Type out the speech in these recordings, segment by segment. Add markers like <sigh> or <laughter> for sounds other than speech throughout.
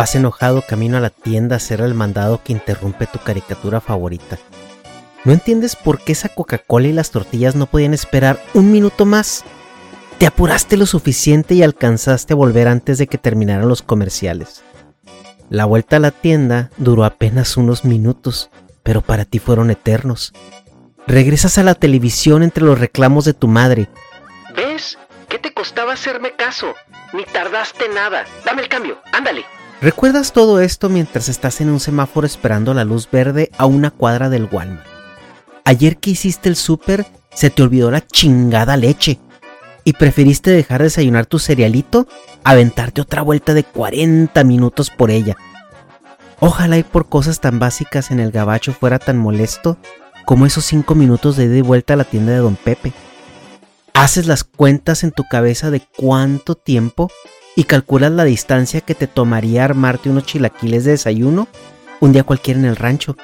Vas enojado camino a la tienda a hacer el mandado que interrumpe tu caricatura favorita. ¿No entiendes por qué esa Coca-Cola y las tortillas no podían esperar un minuto más? Te apuraste lo suficiente y alcanzaste a volver antes de que terminaran los comerciales. La vuelta a la tienda duró apenas unos minutos, pero para ti fueron eternos. Regresas a la televisión entre los reclamos de tu madre. ¿Ves? ¿Qué te costaba hacerme caso? Ni tardaste nada. Dame el cambio, ándale. ¿Recuerdas todo esto mientras estás en un semáforo esperando la luz verde a una cuadra del Walmart? Ayer que hiciste el súper, se te olvidó la chingada leche y preferiste dejar de desayunar tu cerealito a aventarte otra vuelta de 40 minutos por ella. Ojalá y por cosas tan básicas en el gabacho fuera tan molesto como esos 5 minutos de ida y vuelta a la tienda de Don Pepe. Haces las cuentas en tu cabeza de cuánto tiempo y calculas la distancia que te tomaría armarte unos chilaquiles de desayuno un día cualquiera en el rancho.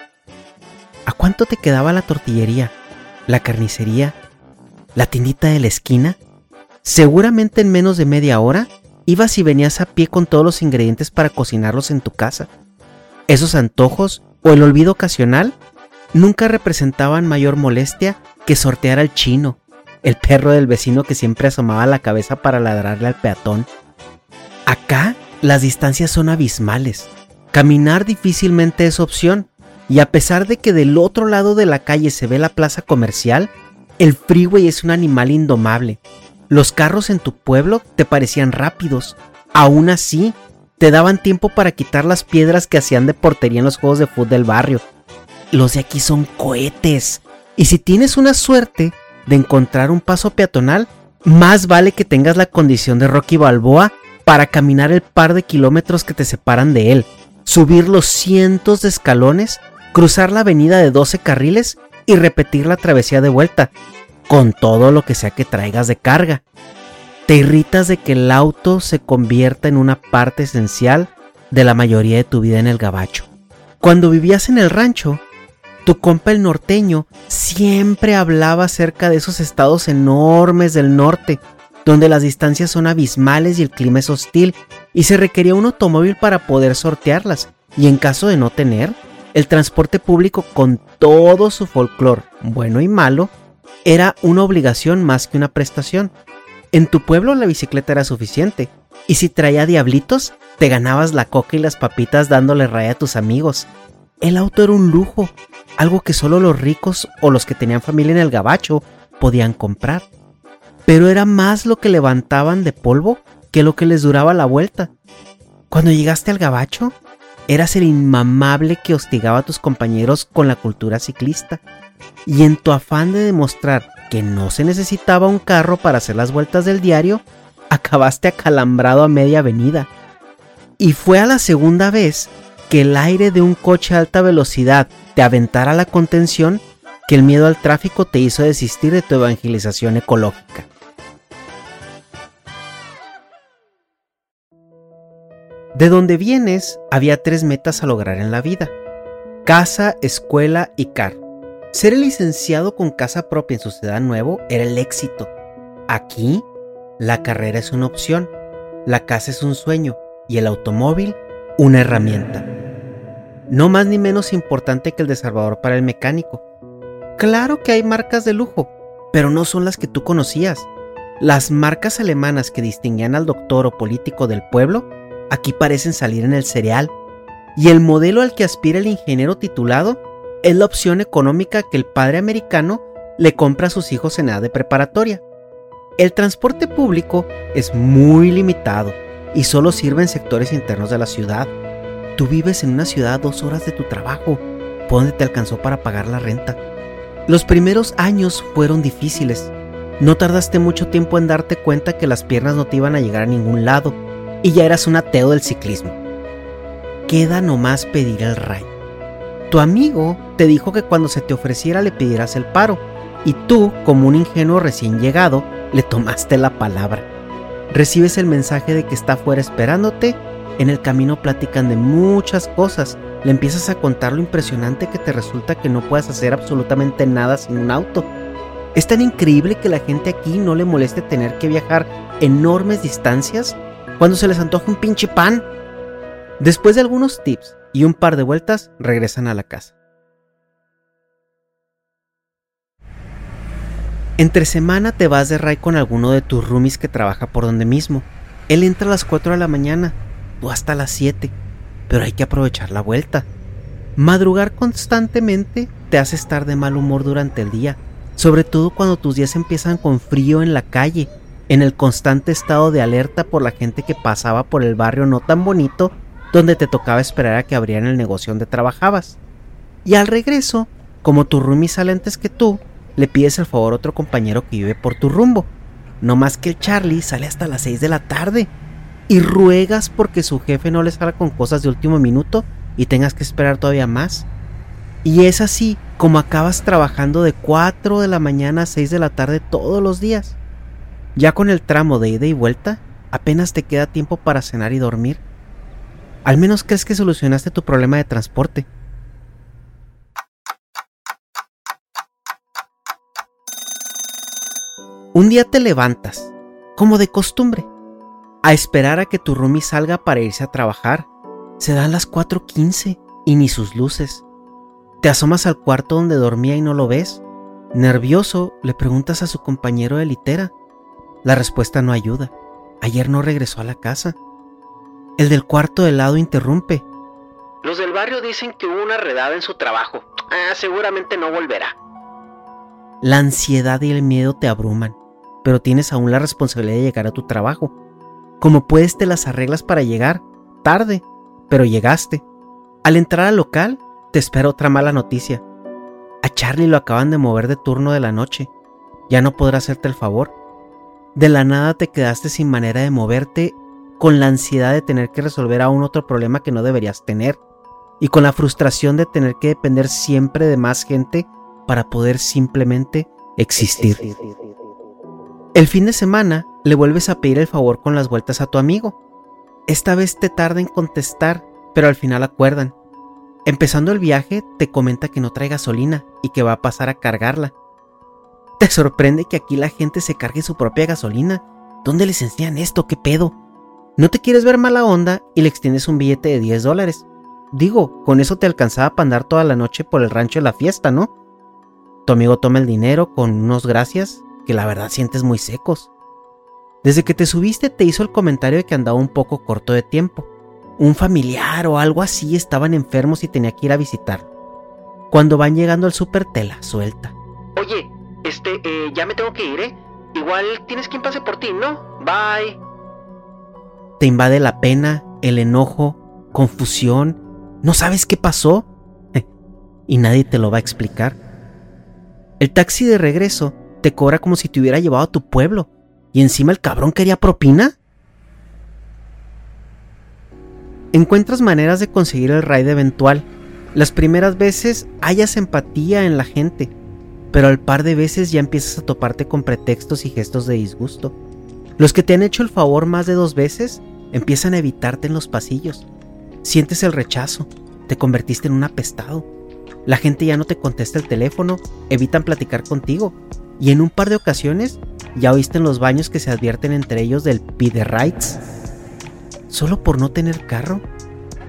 ¿A cuánto te quedaba la tortillería, la carnicería, la tiendita de la esquina? Seguramente en menos de media hora ibas y venías a pie con todos los ingredientes para cocinarlos en tu casa. Esos antojos o el olvido ocasional nunca representaban mayor molestia que sortear al chino, el perro del vecino que siempre asomaba la cabeza para ladrarle al peatón. Acá las distancias son abismales. Caminar difícilmente es opción, y a pesar de que del otro lado de la calle se ve la plaza comercial, el freeway es un animal indomable. Los carros en tu pueblo te parecían rápidos. Aún así, te daban tiempo para quitar las piedras que hacían de portería en los juegos de fútbol del barrio. Los de aquí son cohetes. Y si tienes una suerte de encontrar un paso peatonal, más vale que tengas la condición de Rocky Balboa para caminar el par de kilómetros que te separan de él, subir los cientos de escalones, cruzar la avenida de 12 carriles y repetir la travesía de vuelta, con todo lo que sea que traigas de carga. Te irritas de que el auto se convierta en una parte esencial de la mayoría de tu vida en el gabacho. Cuando vivías en el rancho, tu compa el norteño siempre hablaba acerca de esos estados enormes del norte, donde las distancias son abismales y el clima es hostil, y se requería un automóvil para poder sortearlas, y en caso de no tener, el transporte público con todo su folclore, bueno y malo, era una obligación más que una prestación. En tu pueblo la bicicleta era suficiente, y si traía diablitos, te ganabas la coca y las papitas dándole raya a tus amigos. El auto era un lujo, algo que solo los ricos o los que tenían familia en el gabacho podían comprar pero era más lo que levantaban de polvo que lo que les duraba la vuelta. Cuando llegaste al gabacho, eras el inmamable que hostigaba a tus compañeros con la cultura ciclista. Y en tu afán de demostrar que no se necesitaba un carro para hacer las vueltas del diario, <laughs> acabaste acalambrado a media avenida. Y fue a la segunda vez que el aire de un coche a alta velocidad te aventara la contención que el miedo al tráfico te hizo desistir de tu evangelización ecológica. De donde vienes, había tres metas a lograr en la vida. Casa, escuela y carro. Ser el licenciado con casa propia en su ciudad nuevo era el éxito. Aquí, la carrera es una opción, la casa es un sueño y el automóvil una herramienta. No más ni menos importante que el desarmador para el mecánico. Claro que hay marcas de lujo, pero no son las que tú conocías. Las marcas alemanas que distinguían al doctor o político del pueblo aquí parecen salir en el cereal. Y el modelo al que aspira el ingeniero titulado es la opción económica que el padre americano le compra a sus hijos en edad de preparatoria. El transporte público es muy limitado y solo sirve en sectores internos de la ciudad. Tú vives en una ciudad dos horas de tu trabajo, por donde te alcanzó para pagar la renta. Los primeros años fueron difíciles. No tardaste mucho tiempo en darte cuenta que las piernas no te iban a llegar a ningún lado y ya eras un ateo del ciclismo. Queda nomás pedir el ray. Tu amigo te dijo que cuando se te ofreciera le pidieras el paro, y tú, como un ingenuo recién llegado, le tomaste la palabra. Recibes el mensaje de que está afuera esperándote, en el camino platican de muchas cosas, le empiezas a contar lo impresionante que te resulta que no puedas hacer absolutamente nada sin un auto. Es tan increíble que la gente aquí no le moleste tener que viajar enormes distancias cuando se les antoja un pinche pan. Después de algunos tips y un par de vueltas, regresan a la casa. Entre semana te vas de ray con alguno de tus roomies que trabaja por donde mismo. Él entra a las 4 de la mañana, tú hasta las 7, pero hay que aprovechar la vuelta. Madrugar constantemente te hace estar de mal humor durante el día, sobre todo cuando tus días empiezan con frío en la calle en el constante estado de alerta por la gente que pasaba por el barrio no tan bonito donde te tocaba esperar a que abrieran el negocio donde trabajabas. Y al regreso, como tu roomie sale antes que tú, le pides el favor a otro compañero que vive por tu rumbo. No más que el Charlie sale hasta las 6 de la tarde y ruegas porque su jefe no le salga con cosas de último minuto y tengas que esperar todavía más. Y es así como acabas trabajando de 4 de la mañana a 6 de la tarde todos los días. Ya con el tramo de ida y vuelta, apenas te queda tiempo para cenar y dormir. Al menos crees que solucionaste tu problema de transporte. Un día te levantas, como de costumbre, a esperar a que tu roomie salga para irse a trabajar. Se dan las 4.15 y ni sus luces. Te asomas al cuarto donde dormía y no lo ves. Nervioso, le preguntas a su compañero de litera la respuesta no ayuda. Ayer no regresó a la casa. El del cuarto de lado interrumpe. Los del barrio dicen que hubo una redada en su trabajo. Ah, seguramente no volverá. La ansiedad y el miedo te abruman, pero tienes aún la responsabilidad de llegar a tu trabajo. Como puedes te las arreglas para llegar, tarde, pero llegaste. Al entrar al local, te espera otra mala noticia. A Charlie lo acaban de mover de turno de la noche. Ya no podrá hacerte el favor. De la nada te quedaste sin manera de moverte, con la ansiedad de tener que resolver aún otro problema que no deberías tener, y con la frustración de tener que depender siempre de más gente para poder simplemente existir. El fin de semana le vuelves a pedir el favor con las vueltas a tu amigo. Esta vez te tarda en contestar, pero al final acuerdan. Empezando el viaje, te comenta que no trae gasolina y que va a pasar a cargarla ¿Te sorprende que aquí la gente se cargue su propia gasolina? ¿Dónde les enseñan esto? ¿Qué pedo? No te quieres ver mala onda y le extiendes un billete de 10 dólares. Digo, con eso te alcanzaba para andar toda la noche por el rancho de la fiesta, ¿no? Tu amigo toma el dinero con unos gracias que la verdad sientes muy secos. Desde que te subiste te hizo el comentario de que andaba un poco corto de tiempo. Un familiar o algo así estaban enfermos y tenía que ir a visitar. Cuando van llegando al súper te la suelta. Oye, este, eh, ya me tengo que ir, ¿eh? Igual tienes quien pase por ti, ¿no? Bye. Te invade la pena, el enojo, confusión ¿No sabes qué pasó? y nadie te lo va a explicar. El taxi de regreso te cobra como si te hubiera llevado a tu pueblo. Y encima el cabrón quería propina. Encuentras maneras de conseguir el ride eventual. Las primeras veces hayas empatía en la gente, pero al par de veces ya empiezas a toparte con pretextos y gestos de disgusto. Los que te han hecho el favor más de dos veces empiezan a evitarte en los pasillos. Sientes el rechazo, te convertiste en un apestado. La gente ya no te contesta el teléfono, evitan platicar contigo. Y en un par de ocasiones ya oíste en los baños que se advierten entre ellos del pide rights. Solo por no tener carro.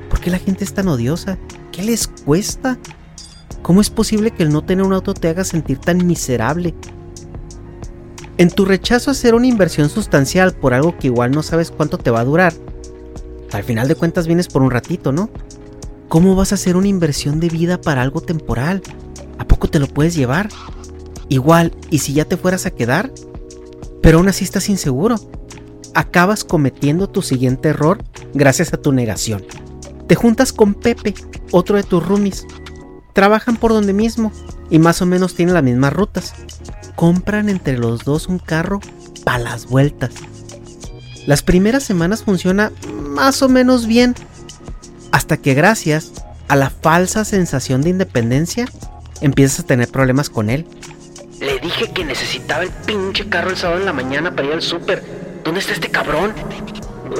¿Por qué la gente es tan odiosa? ¿Qué les cuesta? ¿Cómo es posible que el no tener un auto te haga sentir tan miserable? En tu rechazo a hacer una inversión sustancial por algo que igual no sabes cuánto te va a durar, al final de cuentas vienes por un ratito, ¿no? ¿Cómo vas a hacer una inversión de vida para algo temporal? ¿A poco te lo puedes llevar? Igual, ¿y si ya te fueras a quedar? Pero aún así estás inseguro. Acabas cometiendo tu siguiente error gracias a tu negación. Te juntas con Pepe, otro de tus roomies. Trabajan por donde mismo y más o menos tienen las mismas rutas compran entre los dos un carro para las vueltas. Las primeras semanas funciona más o menos bien, hasta que gracias a la falsa sensación de independencia empiezas a tener problemas con él. Le dije que necesitaba el pinche carro el sábado en la mañana para ir al súper. ¿Dónde está este cabrón?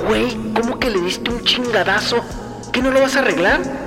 Güey, ¿cómo que le diste un chingadazo? ¿Qué no lo vas a arreglar?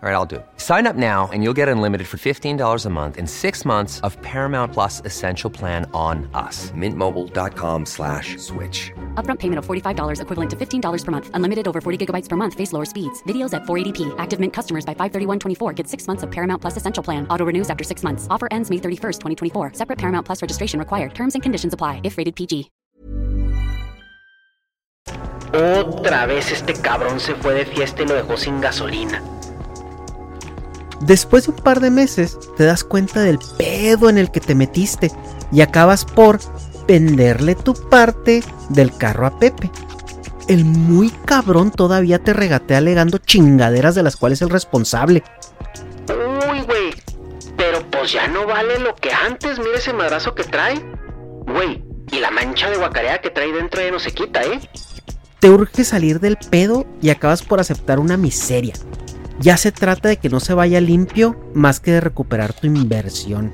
All right, I'll do it. Sign up now and you'll get unlimited for $15 a month in six months of Paramount Plus Essential Plan on us. Mintmobile.com slash switch. Upfront payment of $45 equivalent to $15 per month. Unlimited over 40 gigabytes per month. Face lower speeds. Videos at 480p. Active Mint customers by 531.24 get six months of Paramount Plus Essential Plan. Auto renews after six months. Offer ends May 31st, 2024. Separate Paramount Plus registration required. Terms and conditions apply if rated PG. Otra vez este cabrón se fue de fiesta y lo dejó sin gasolina. Después de un par de meses te das cuenta del pedo en el que te metiste y acabas por venderle tu parte del carro a Pepe. El muy cabrón todavía te regatea alegando chingaderas de las cuales es el responsable. Uy, güey. Pero pues ya no vale lo que antes. Mira ese madrazo que trae. Güey, y la mancha de guacarea que trae dentro ya no se quita, ¿eh? Te urge salir del pedo y acabas por aceptar una miseria. Ya se trata de que no se vaya limpio más que de recuperar tu inversión.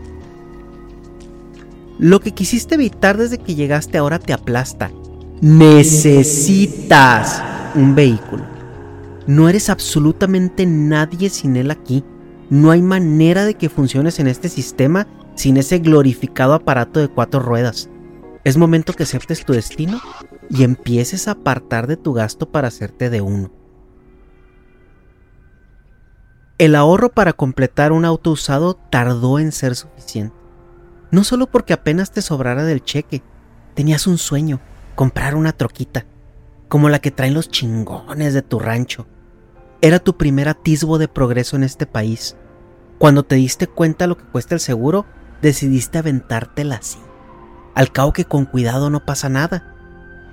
Lo que quisiste evitar desde que llegaste ahora te aplasta. Necesitas un vehículo. No eres absolutamente nadie sin él aquí. No hay manera de que funciones en este sistema sin ese glorificado aparato de cuatro ruedas. Es momento que aceptes tu destino y empieces a apartar de tu gasto para hacerte de uno. El ahorro para completar un auto usado tardó en ser suficiente. No solo porque apenas te sobrara del cheque, tenías un sueño, comprar una troquita, como la que traen los chingones de tu rancho. Era tu primer atisbo de progreso en este país. Cuando te diste cuenta lo que cuesta el seguro, decidiste aventártela así. Al cabo que con cuidado no pasa nada.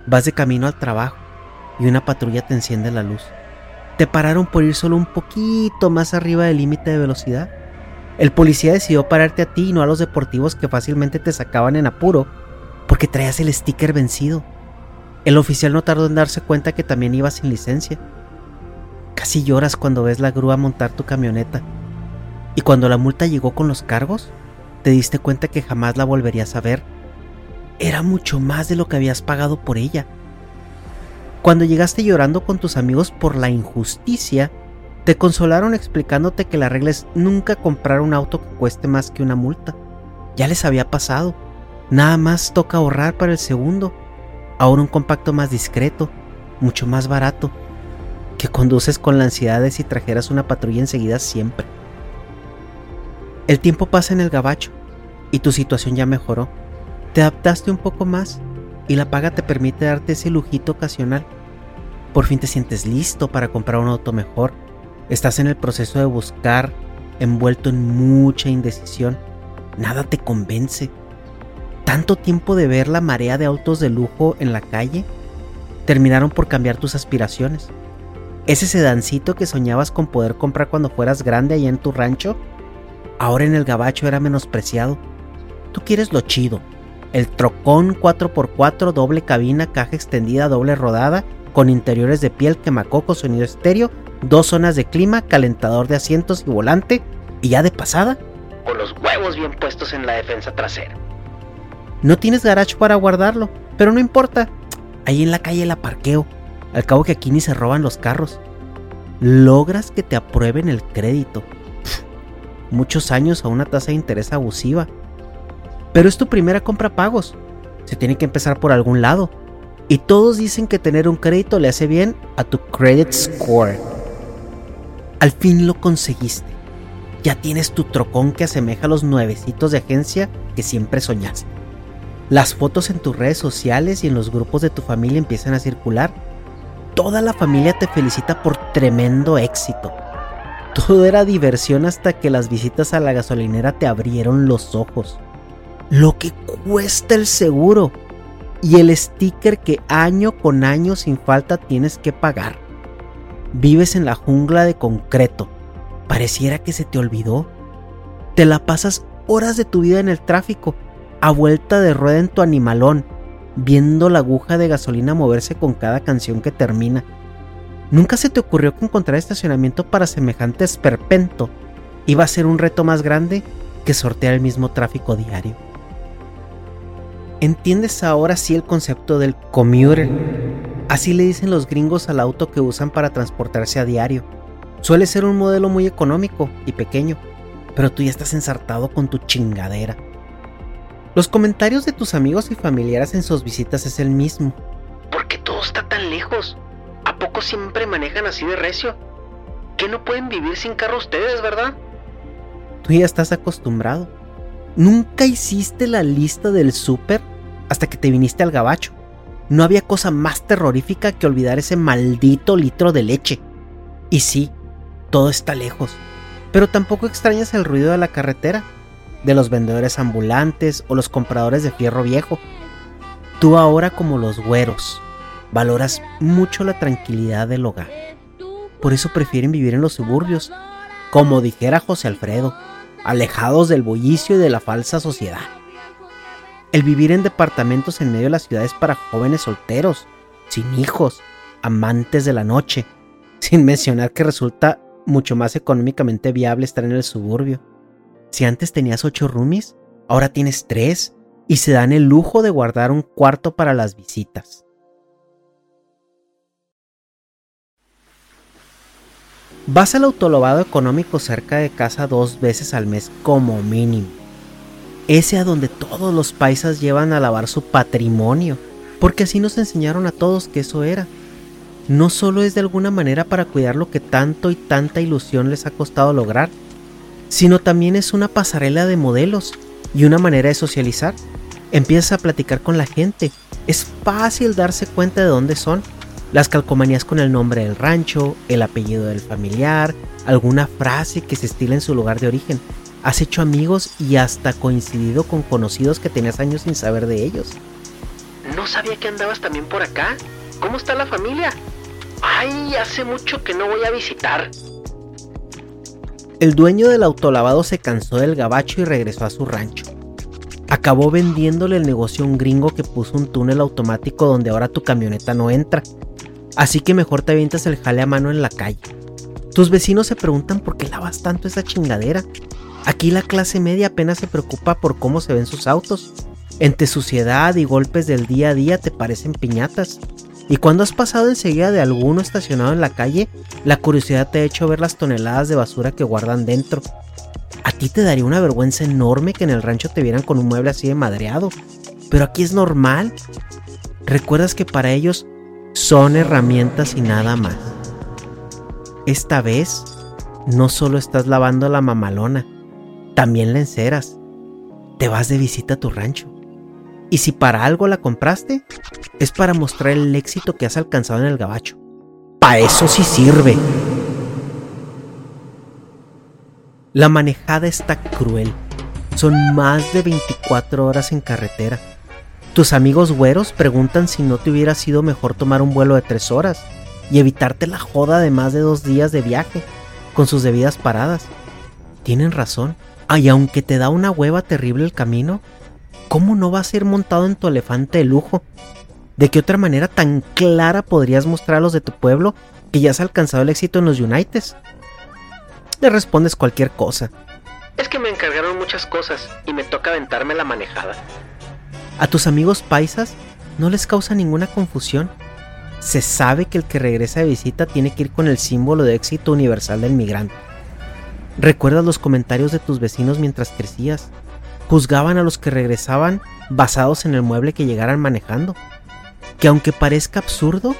Vas de camino al trabajo y una patrulla te enciende la luz te pararon por ir solo un poquito más arriba del límite de velocidad. El policía decidió pararte a ti y no a los deportivos que fácilmente te sacaban en apuro porque traías el sticker vencido. El oficial no tardó en darse cuenta que también ibas sin licencia. Casi lloras cuando ves la grúa montar tu camioneta. Y cuando la multa llegó con los cargos, te diste cuenta que jamás la volverías a ver. Era mucho más de lo que habías pagado por ella. Cuando llegaste llorando con tus amigos por la injusticia, te consolaron explicándote que la regla es nunca comprar un auto que cueste más que una multa. Ya les había pasado. Nada más toca ahorrar para el segundo. Ahora un compacto más discreto, mucho más barato, que conduces con la ansiedad de si trajeras una patrulla enseguida siempre. El tiempo pasa en el gabacho y tu situación ya mejoró. Te adaptaste un poco más y la paga te permite darte ese lujito ocasional. Por fin te sientes listo para comprar un auto mejor. Estás en el proceso de buscar, envuelto en mucha indecisión. Nada te convence. Tanto tiempo de ver la marea de autos de lujo en la calle terminaron por cambiar tus aspiraciones. Ese sedancito que soñabas con poder comprar cuando fueras grande allá en tu rancho, ahora en el gabacho era menospreciado. Tú quieres lo chido, el trocón 4x4 doble cabina, caja extendida, doble rodada, con interiores de piel, quemacoco, sonido estéreo, dos zonas de clima, calentador de asientos y volante, y ya de pasada, Con los huevos bien puestos en la defensa trasera. no tienes garage para guardarlo, pero no importa, ahí en la calle la parqueo, al cabo que aquí ni se roban los carros. Logras que te aprueben el crédito. Pff, muchos años a una tasa de interés abusiva. Pero es tu primera compra pagos. Se tiene que empezar por algún lado. Y todos dicen que tener un crédito le hace bien a tu credit score. Al fin lo conseguiste. Ya tienes tu trocón que asemeja a los nuevecitos de agencia que siempre soñaste. Las fotos en tus redes sociales y en los grupos de tu familia empiezan a circular. Toda la familia te felicita por tremendo éxito. Todo era diversión hasta que las visitas a la gasolinera te abrieron los ojos. Lo que cuesta el seguro y el sticker que año con año sin falta tienes que pagar. Vives en la jungla de concreto. Pareciera que se te olvidó. Te la pasas horas de tu vida en el tráfico, a vuelta de rueda en tu animalón, viendo la aguja de gasolina moverse con cada canción que termina. Nunca se te ocurrió que encontrar estacionamiento para semejante esperpento iba a ser un reto más grande que sortear el mismo tráfico diario. ¿Entiendes ahora sí el concepto del commuter? Así le dicen los gringos al auto que usan para transportarse a diario. Suele ser un modelo muy económico y pequeño, pero tú ya estás ensartado con tu chingadera. Los comentarios de tus amigos y familiares en sus visitas es el mismo. ¿Por qué todo está tan lejos? ¿A poco siempre manejan así de recio? ¿Que no pueden vivir sin carro ustedes, verdad? Tú ya estás acostumbrado. Nunca hiciste la lista del súper hasta que te viniste al gabacho. No había cosa más terrorífica que olvidar ese maldito litro de leche. Y sí, todo está lejos, pero tampoco extrañas el ruido de la carretera, de los vendedores ambulantes o los compradores de fierro viejo. Tú ahora como los güeros, valoras mucho la tranquilidad del hogar. Por eso prefieren vivir en los suburbios, como dijera José Alfredo, alejados del bullicio y de la falsa sociedad. El vivir en departamentos en medio de las ciudades para jóvenes solteros, sin hijos, amantes de la noche, <laughs> sin mencionar que resulta mucho más económicamente viable estar en el suburbio. Si antes tenías ocho roomies, ahora tienes tres y se dan el lujo de guardar un cuarto para las visitas. Vas al autolavado económico cerca de casa dos veces al mes como mínimo. Ese a donde todos los paisas llevan a lavar su patrimonio, porque así nos enseñaron a todos que eso era. No solo es de alguna manera para cuidar lo que tanto y tanta ilusión les ha costado lograr, sino también es una pasarela de modelos y una manera de socializar. Empiezas a platicar con la gente, es fácil darse cuenta de dónde son. Las calcomanías con el nombre del rancho, el apellido del familiar, alguna frase que se estila en su lugar de origen. Has hecho amigos y hasta coincidido con conocidos que tenías años sin saber de ellos. No sabía que andabas también por acá. ¿Cómo está la familia? Ay, hace mucho que no voy a visitar. El dueño del autolavado se cansó del gabacho y regresó a su rancho. Acabó vendiéndole el negocio a un gringo que puso un túnel automático donde ahora tu camioneta no entra. Así que mejor te avientas el jale a mano en la calle. Tus vecinos se preguntan por qué lavas tanto esa chingadera. Aquí la clase media apenas se preocupa por cómo se ven sus autos. Entre suciedad y golpes del día a día te parecen piñatas. Y cuando has pasado enseguida de alguno estacionado en la calle, la curiosidad te ha hecho ver las toneladas de basura que guardan dentro. A ti te daría una vergüenza enorme que en el rancho te vieran con un mueble así de madreado, pero aquí es normal. Recuerdas que para ellos son herramientas y nada más. Esta vez no solo estás lavando la mamalona, también la enceras. Te vas de visita a tu rancho. Y si para algo la compraste, es para mostrar el éxito que has alcanzado en el gabacho. Pa' eso sí sirve. La manejada está cruel. Son más de 24 horas en carretera. Tus amigos güeros preguntan si no te hubiera sido mejor tomar un vuelo de 3 horas y evitarte la joda de más de dos días de viaje, con sus debidas paradas. Tienen razón. Ay, aunque te da una hueva terrible el camino, ¿cómo no vas a ir montado en tu elefante de lujo? ¿De qué otra manera tan clara podrías mostrar a los de tu pueblo que ya has alcanzado el éxito en los Uniteds? le respondes cualquier cosa. Es que me encargaron muchas cosas y me toca aventarme la manejada. A tus amigos paisas no les causa ninguna confusión. Se sabe que el que regresa de visita tiene que ir con el símbolo de éxito universal del migrante. ¿Recuerdas los comentarios de tus vecinos mientras crecías? Juzgaban a los que regresaban basados en el mueble que llegaran manejando. Que aunque parezca absurdo,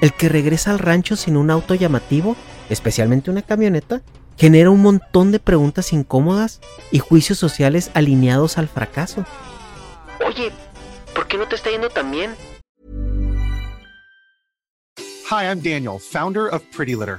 el que regresa al rancho sin un auto llamativo, especialmente una camioneta, genera un montón de preguntas incómodas y juicios sociales alineados al fracaso. Oye, ¿por qué no te está yendo tan bien? Hi, I'm Daniel, founder of Pretty Litter.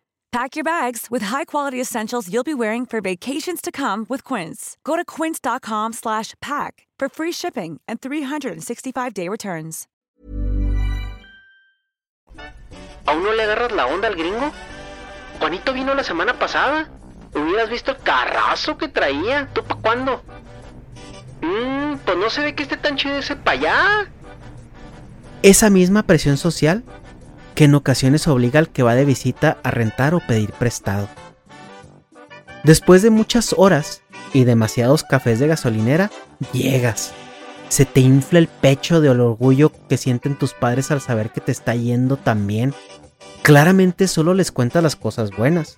Pack your bags with high-quality essentials you'll be wearing for vacations to come with Quince. Go to quince.com slash pack for free shipping and 365-day returns. ¿Aún no le agarras la onda al gringo? Juanito vino la semana pasada. Hubieras visto el carrazo que traía. ¿Tú pa' cuándo? Mmm, pues no se ve que esté tan chido ese pa' allá. Esa misma presión social que en ocasiones obliga al que va de visita a rentar o pedir prestado. Después de muchas horas y demasiados cafés de gasolinera, llegas. Se te infla el pecho del orgullo que sienten tus padres al saber que te está yendo tan bien. Claramente solo les cuentas las cosas buenas.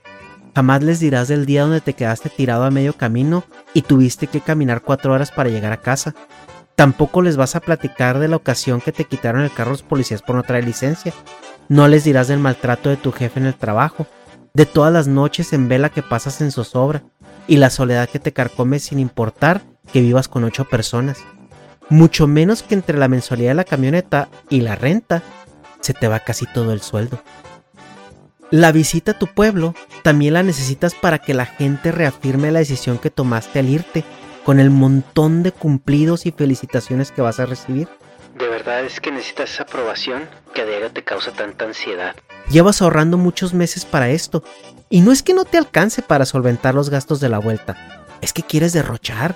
Jamás les dirás del día donde te quedaste tirado a medio camino y tuviste que caminar cuatro horas para llegar a casa. Tampoco les vas a platicar de la ocasión que te quitaron el carro los policías por no traer licencia. No les dirás del maltrato de tu jefe en el trabajo, de todas las noches en vela que pasas en zozobra y la soledad que te carcome sin importar que vivas con ocho personas. Mucho menos que entre la mensualidad de la camioneta y la renta se te va casi todo el sueldo. La visita a tu pueblo también la necesitas para que la gente reafirme la decisión que tomaste al irte con el montón de cumplidos y felicitaciones que vas a recibir. De verdad es que necesitas esa aprobación que a diario te causa tanta ansiedad. Llevas ahorrando muchos meses para esto, y no es que no te alcance para solventar los gastos de la vuelta, es que quieres derrochar,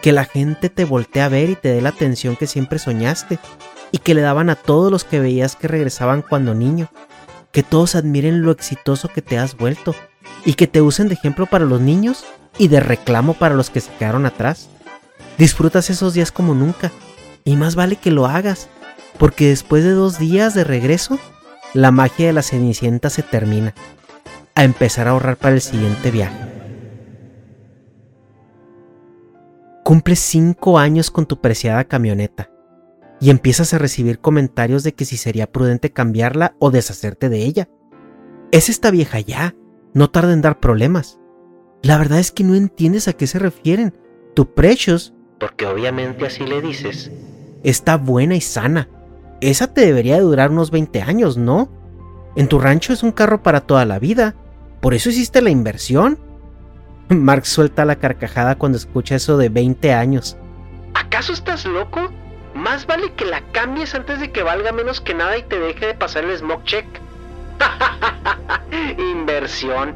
que la gente te voltee a ver y te dé la atención que siempre soñaste, y que le daban a todos los que veías que regresaban cuando niño, que todos admiren lo exitoso que te has vuelto, y que te usen de ejemplo para los niños y de reclamo para los que se quedaron atrás. Disfrutas esos días como nunca, y más vale que lo hagas, porque después de dos días de regreso, la magia de la Cenicienta se termina. A empezar a ahorrar para el siguiente viaje. Cumples cinco años con tu preciada camioneta y empiezas a recibir comentarios de que si sería prudente cambiarla o deshacerte de ella. Es esta vieja ya, no tarda en dar problemas. La verdad es que no entiendes a qué se refieren. Tu Precious, porque obviamente así le dices, está buena y sana. Esa te debería de durar unos 20 años, ¿no? En tu rancho es un carro para toda la vida. Por eso hiciste la inversión. <laughs> Mark suelta la carcajada cuando escucha eso de 20 años. ¿Acaso estás loco? Más vale que la cambies antes de que valga menos que nada y te deje de pasar el smoke check. <laughs> Inversión.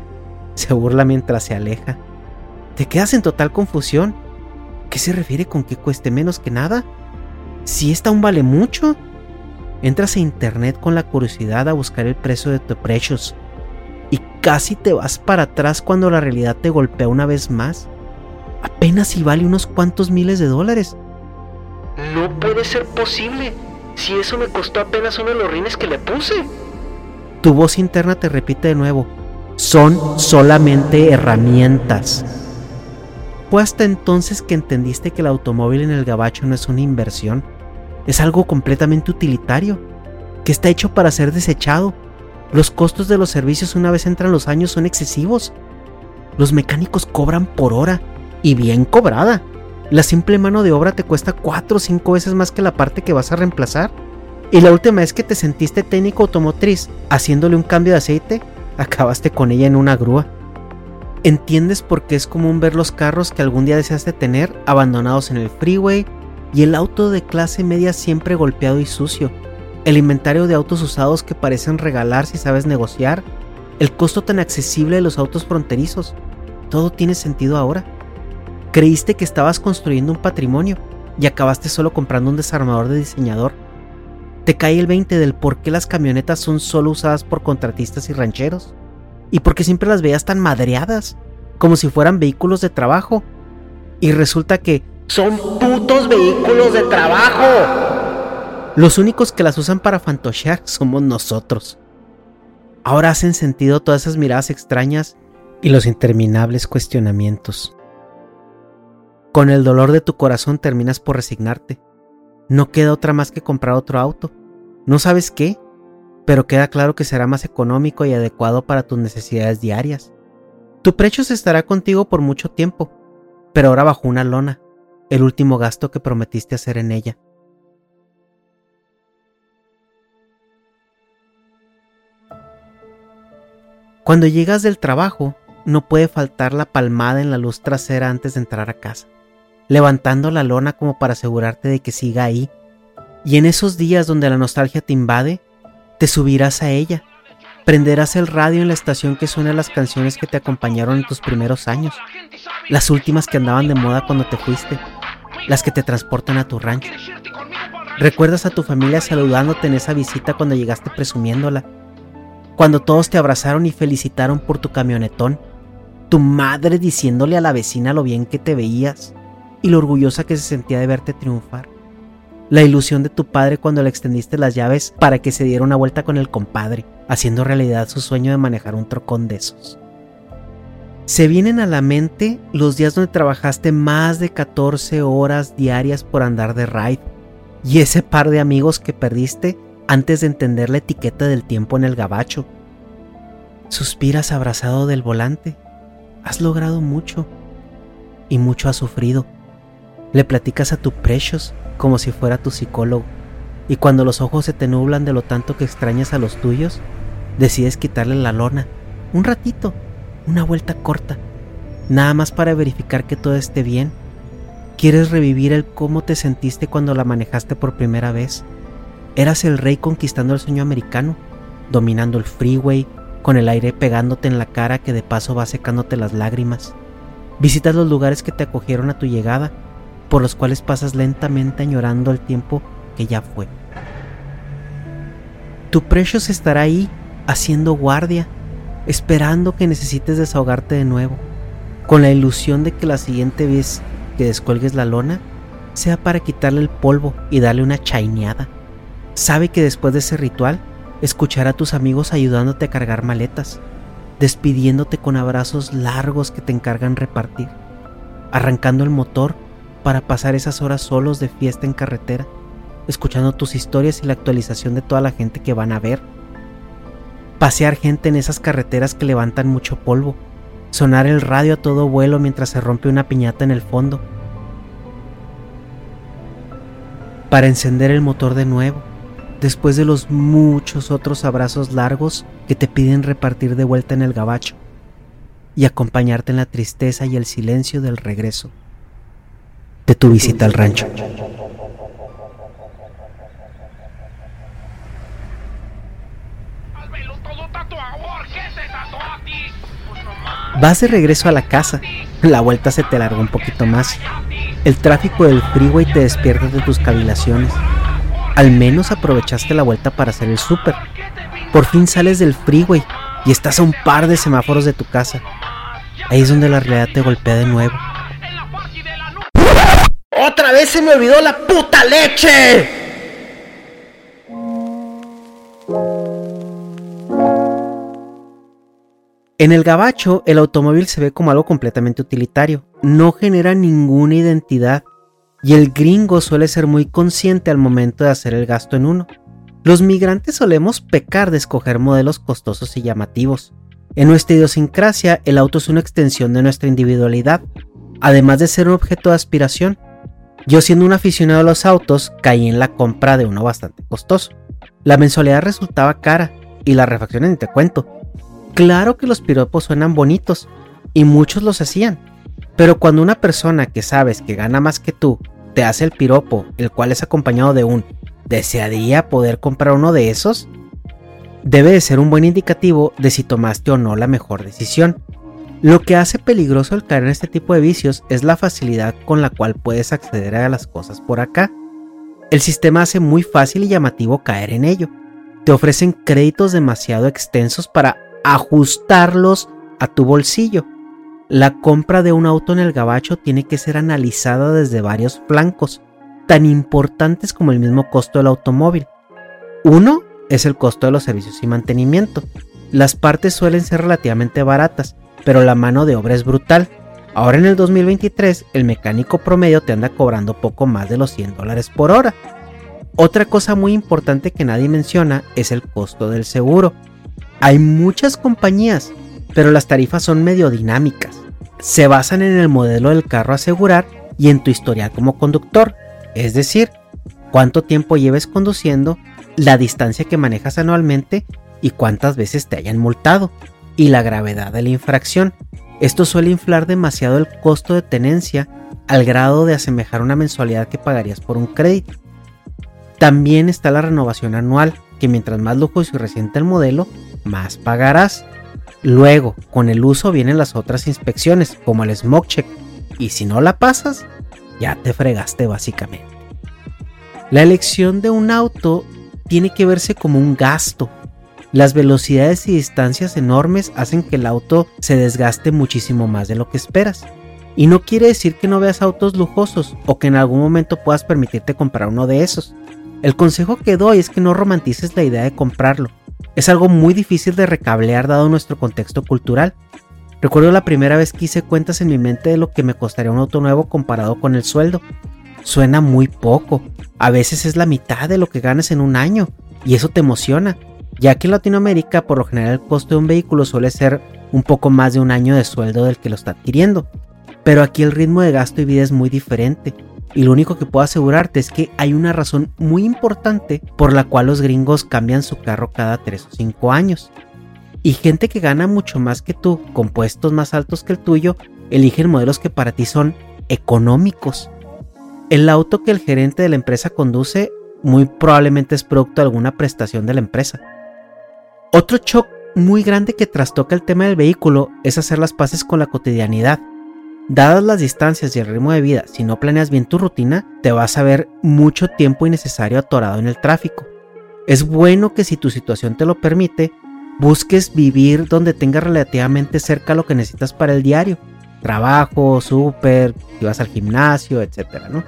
Se burla mientras se aleja. Te quedas en total confusión. ¿Qué se refiere con que cueste menos que nada? Si esta aún vale mucho. Entras a internet con la curiosidad a buscar el precio de tu precios y casi te vas para atrás cuando la realidad te golpea una vez más. Apenas si vale unos cuantos miles de dólares. No puede ser posible. Si eso me costó apenas uno de los rines que le puse. Tu voz interna te repite de nuevo. Son solamente herramientas. Fue hasta entonces que entendiste que el automóvil en el gabacho no es una inversión, es algo completamente utilitario, que está hecho para ser desechado. Los costos de los servicios una vez entran los años son excesivos. Los mecánicos cobran por hora, y bien cobrada. La simple mano de obra te cuesta cuatro o cinco veces más que la parte que vas a reemplazar. Y la última vez que te sentiste técnico automotriz haciéndole un cambio de aceite, <laughs> acabaste con ella en una grúa. Entiendes por qué es común ver los carros que algún día deseaste tener abandonados en el freeway y el auto de clase media siempre golpeado y sucio, el inventario de autos usados que parecen regalar si sabes negociar, el costo tan accesible de los autos fronterizos. Todo tiene sentido ahora. Creíste que estabas construyendo un patrimonio y acabaste solo comprando un desarmador de diseñador. Te cae el 20 del por qué las camionetas son solo usadas por contratistas y rancheros. Y por qué siempre las veías tan madreadas, como si fueran vehículos de trabajo. Y resulta que son putos vehículos de trabajo. Los únicos que las usan para fantochear somos nosotros. Ahora hacen sentido todas esas miradas extrañas y los interminables cuestionamientos. Con el dolor de tu corazón terminas por resignarte. No queda otra más que comprar otro auto. No sabes qué, pero queda claro que será más económico y adecuado para tus necesidades diarias. Tu precio estará contigo por mucho tiempo, pero ahora bajo una lona, el último gasto que prometiste hacer en ella. Cuando llegas del trabajo, no puede faltar la palmada en la luz trasera antes de entrar a casa, levantando la lona como para asegurarte de que siga ahí. Y en esos días donde la nostalgia te invade, te subirás a ella, prenderás el radio en la estación que suena las canciones que te acompañaron en tus primeros años, las últimas que andaban de moda cuando te fuiste, las que te transportan a tu rancho. Recuerdas a tu familia saludándote en esa visita cuando llegaste presumiéndola, cuando todos te abrazaron y felicitaron por tu camionetón, tu madre diciéndole a la vecina lo bien que te veías y lo orgullosa que se sentía de verte triunfar. La ilusión de tu padre cuando le extendiste las llaves para que se diera una vuelta con el compadre, haciendo realidad su sueño de manejar un trocón de esos. Se vienen a la mente los días donde trabajaste más de 14 horas diarias por andar de ride y ese par de amigos que perdiste antes de entender la etiqueta del tiempo en el gabacho. Suspiras abrazado del volante. Has logrado mucho y mucho has sufrido. Le platicas a tu Precious como si fuera tu psicólogo y cuando los ojos se te nublan de lo tanto que extrañas a los tuyos, decides quitarle la lona un ratito una vuelta corta, nada más para verificar que todo esté bien Quieres revivir el cómo te sentiste cuando la manejaste por primera vez. Eras el rey conquistando el sueño americano, dominando el freeway, con el aire pegándote en la cara que de paso va secándote las lágrimas. Visitas los lugares que te acogieron a tu llegada, por los cuales pasas lentamente añorando el tiempo que ya fue. Tu Precious estará ahí, haciendo guardia, esperando que necesites desahogarte de nuevo, con la ilusión de que la siguiente vez que descuelgues la lona sea para quitarle el polvo y darle una chaineada. Sabe que después de ese ritual, escuchará a tus amigos ayudándote a cargar maletas, despidiéndote con abrazos largos que te encargan repartir, arrancando el motor para pasar esas horas solos de fiesta en carretera, escuchando tus historias y la actualización de toda la gente que van a ver. Pasear gente en esas carreteras que levantan mucho polvo, sonar el radio a todo vuelo mientras se rompe una piñata en el fondo. Para encender el motor de nuevo, después de los muchos otros abrazos largos que te piden repartir de vuelta en el gabacho y acompañarte en la tristeza y el silencio del regreso de tu visita al rancho. Vas de regreso a la casa. La vuelta se te largó un poquito más. El tráfico del freeway te despierta de tus cavilaciones. Al menos aprovechaste la vuelta para hacer el súper. Por fin sales del freeway y estás a un par de semáforos de tu casa. Ahí es donde la realidad te golpea de nuevo. ¡Otra vez se me olvidó la puta leche! En el gabacho, el automóvil se ve como algo completamente utilitario, no genera ninguna identidad, y el gringo suele ser muy consciente al momento de hacer el gasto en uno. Los migrantes solemos pecar de escoger modelos costosos y llamativos. En nuestra idiosincrasia, el auto es una extensión de nuestra individualidad, además de ser un objeto de aspiración. Yo siendo un aficionado a los autos, caí en la compra de uno bastante costoso. La mensualidad resultaba cara, y la refacciones ni te cuento, Claro que los piropos suenan bonitos y muchos los hacían, pero cuando una persona que sabes que gana más que tú te hace el piropo, el cual es acompañado de un ¿desearía poder comprar uno de esos? Debe de ser un buen indicativo de si tomaste o no la mejor decisión. Lo que hace peligroso el caer en este tipo de vicios es la facilidad con la cual puedes acceder a las cosas por acá. El sistema hace muy fácil y llamativo caer en ello. Te ofrecen créditos demasiado extensos para ajustarlos a tu bolsillo. La compra de un auto en el gabacho tiene que ser analizada desde varios flancos, tan importantes como el mismo costo del automóvil. Uno es el costo de los servicios y mantenimiento. Las partes suelen ser relativamente baratas, pero la mano de obra es brutal. Ahora en el 2023 el mecánico promedio te anda cobrando poco más de los 100 dólares por hora. Otra cosa muy importante que nadie menciona es el costo del seguro. Hay muchas compañías, pero las tarifas son medio dinámicas. Se basan en el modelo del carro asegurar y en tu historial como conductor, es decir, cuánto tiempo lleves conduciendo, la distancia que manejas anualmente y cuántas veces te hayan multado, y la gravedad de la infracción. Esto suele inflar demasiado el costo de tenencia al grado de asemejar una mensualidad que pagarías por un crédito. También está la renovación anual, que mientras más lujoso y reciente el modelo, más pagarás. Luego, con el uso vienen las otras inspecciones, como el smoke check, y si no la pasas, ya te fregaste básicamente. La elección de un auto tiene que verse como un gasto. Las velocidades y distancias enormes hacen que el auto se desgaste muchísimo más de lo que esperas. Y no quiere decir que no veas autos lujosos o que en algún momento puedas permitirte comprar uno de esos. El consejo que doy es que no romantices la idea de comprarlo. Es algo muy difícil de recablear dado nuestro contexto cultural. Recuerdo la primera vez que hice cuentas en mi mente de lo que me costaría un auto nuevo comparado con el sueldo. Suena muy poco, a veces es la mitad de lo que ganas en un año, y eso te emociona, ya que en Latinoamérica por lo general el costo de un vehículo suele ser un poco más de un año de sueldo del que lo está adquiriendo. Pero aquí el ritmo de gasto y vida es muy diferente, y lo único que puedo asegurarte es que hay una razón muy importante por la cual los gringos cambian su carro cada 3 o 5 años. Y gente que gana mucho más que tú, con puestos más altos que el tuyo, eligen modelos que para ti son económicos. el auto que el gerente de la empresa conduce muy probablemente es producto de alguna prestación de la empresa. Otro shock muy grande que trastoca el tema del vehículo es hacer las paces con la cotidianidad. Dadas las distancias y el ritmo de vida, si no planeas bien tu rutina, te vas a ver mucho tiempo innecesario atorado en el tráfico. Es bueno que si tu situación te lo permite, busques vivir donde tengas relativamente cerca lo que necesitas para el diario. Trabajo, súper, si vas al gimnasio, etcétera, ¿no?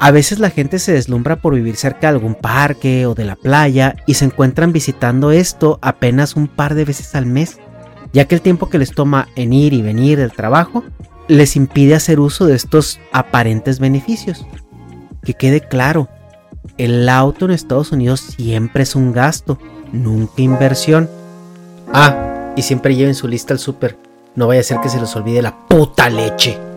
A veces la gente se deslumbra por vivir cerca de algún parque o de la playa y se encuentran visitando esto apenas un par de veces al mes, ya que el tiempo que les toma en ir y venir del trabajo les impide hacer uso de estos aparentes beneficios. Que quede claro, el auto en Estados Unidos siempre es un gasto, nunca inversión. Ah, y siempre lleven su lista al súper, no vaya a ser que se les olvide la puta leche.